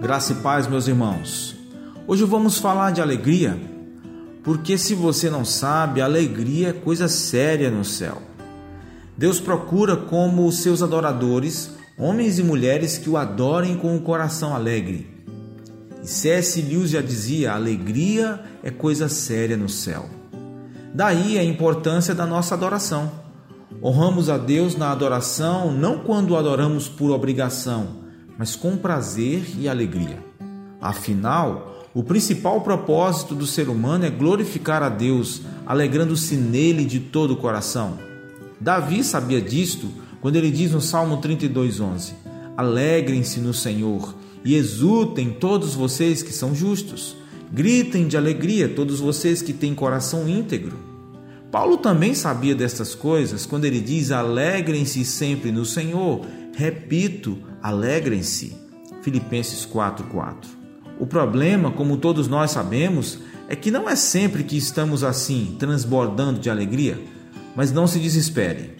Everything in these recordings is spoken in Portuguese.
Graça e paz, meus irmãos. Hoje vamos falar de alegria, porque se você não sabe, alegria é coisa séria no céu. Deus procura como seus adoradores homens e mulheres que o adorem com o coração alegre. E C.S. Lewis já dizia: alegria é coisa séria no céu. Daí a importância da nossa adoração. Honramos a Deus na adoração não quando o adoramos por obrigação, mas com prazer e alegria. Afinal, o principal propósito do ser humano é glorificar a Deus, alegrando-se nele de todo o coração. Davi sabia disto quando ele diz no Salmo 32:11: Alegrem-se no Senhor e exultem todos vocês que são justos. Gritem de alegria todos vocês que têm coração íntegro. Paulo também sabia destas coisas quando ele diz: Alegrem-se sempre no Senhor. Repito, alegrem-se. Filipenses 4:4. O problema, como todos nós sabemos, é que não é sempre que estamos assim, transbordando de alegria, mas não se desespere.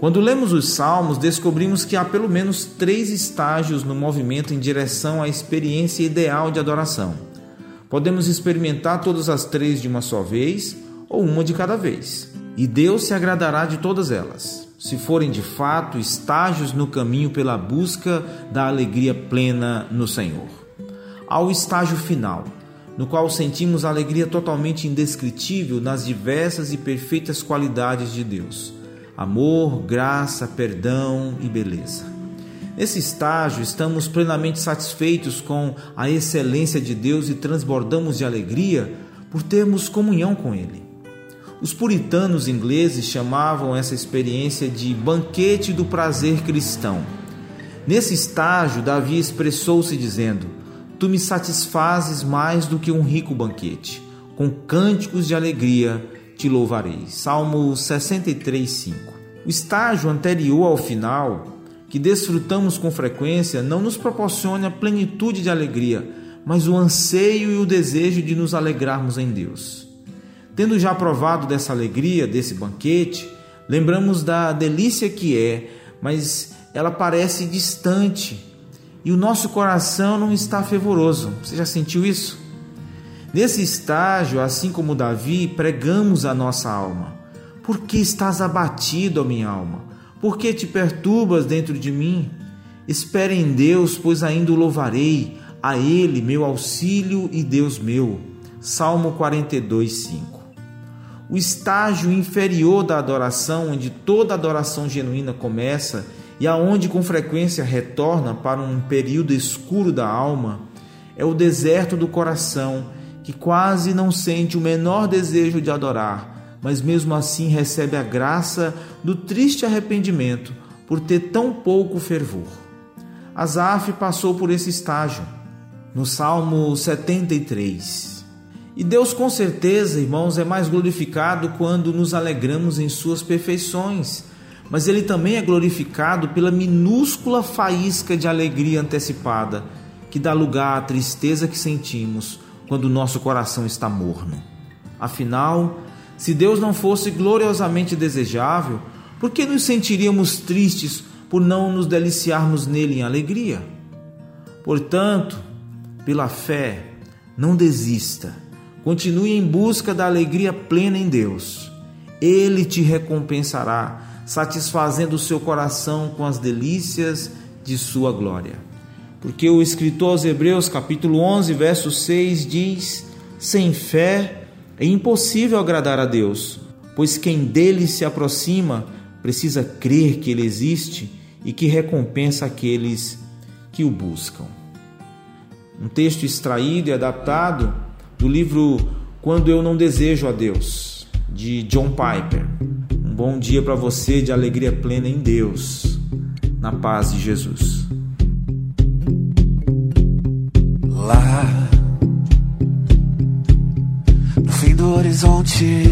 Quando lemos os Salmos, descobrimos que há pelo menos três estágios no movimento em direção à experiência ideal de adoração. Podemos experimentar todas as três de uma só vez ou uma de cada vez, e Deus se agradará de todas elas se forem de fato estágios no caminho pela busca da alegria plena no Senhor. Ao estágio final, no qual sentimos a alegria totalmente indescritível nas diversas e perfeitas qualidades de Deus: amor, graça, perdão e beleza. Nesse estágio, estamos plenamente satisfeitos com a excelência de Deus e transbordamos de alegria por termos comunhão com Ele. Os puritanos ingleses chamavam essa experiência de banquete do prazer cristão. Nesse estágio, Davi expressou-se dizendo: Tu me satisfazes mais do que um rico banquete, com cânticos de alegria te louvarei. Salmo 63, 5. O estágio anterior ao final, que desfrutamos com frequência, não nos proporciona plenitude de alegria, mas o anseio e o desejo de nos alegrarmos em Deus. Tendo já provado dessa alegria, desse banquete, lembramos da delícia que é, mas ela parece distante e o nosso coração não está fervoroso. Você já sentiu isso? Nesse estágio, assim como Davi, pregamos a nossa alma. Por que estás abatido, minha alma? Por que te perturbas dentro de mim? Espere em Deus, pois ainda o louvarei, a Ele, meu auxílio e Deus meu. Salmo 42, 5 o estágio inferior da adoração, onde toda adoração genuína começa e aonde com frequência retorna para um período escuro da alma, é o deserto do coração, que quase não sente o menor desejo de adorar, mas mesmo assim recebe a graça do triste arrependimento por ter tão pouco fervor. Asaf passou por esse estágio. No Salmo 73, e Deus, com certeza, irmãos, é mais glorificado quando nos alegramos em Suas perfeições, mas Ele também é glorificado pela minúscula faísca de alegria antecipada que dá lugar à tristeza que sentimos quando o nosso coração está morno. Afinal, se Deus não fosse gloriosamente desejável, por que nos sentiríamos tristes por não nos deliciarmos nele em alegria? Portanto, pela fé, não desista Continue em busca da alegria plena em Deus. Ele te recompensará, satisfazendo o seu coração com as delícias de sua glória. Porque o escritor aos Hebreus, capítulo 11, verso 6 diz: Sem fé é impossível agradar a Deus, pois quem dele se aproxima precisa crer que ele existe e que recompensa aqueles que o buscam. Um texto extraído e adaptado do livro Quando Eu Não Desejo a Deus, de John Piper. Um bom dia para você de alegria plena em Deus, na paz de Jesus. Lá no fim do horizonte,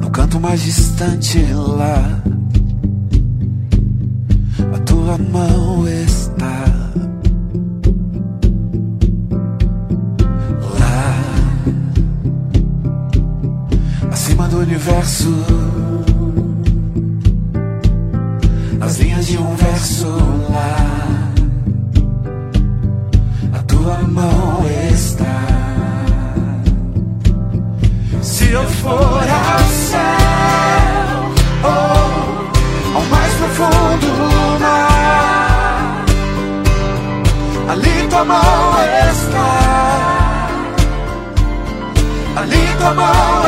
no canto mais distante lá, a tua mão está do universo. As linhas de um verso lá. tua mão está. Se eu for ao céu, oh, ao mais profundo mar, ali tua mão está. Ali tua mão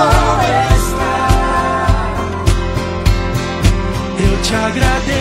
amor está. Eu te agradeço.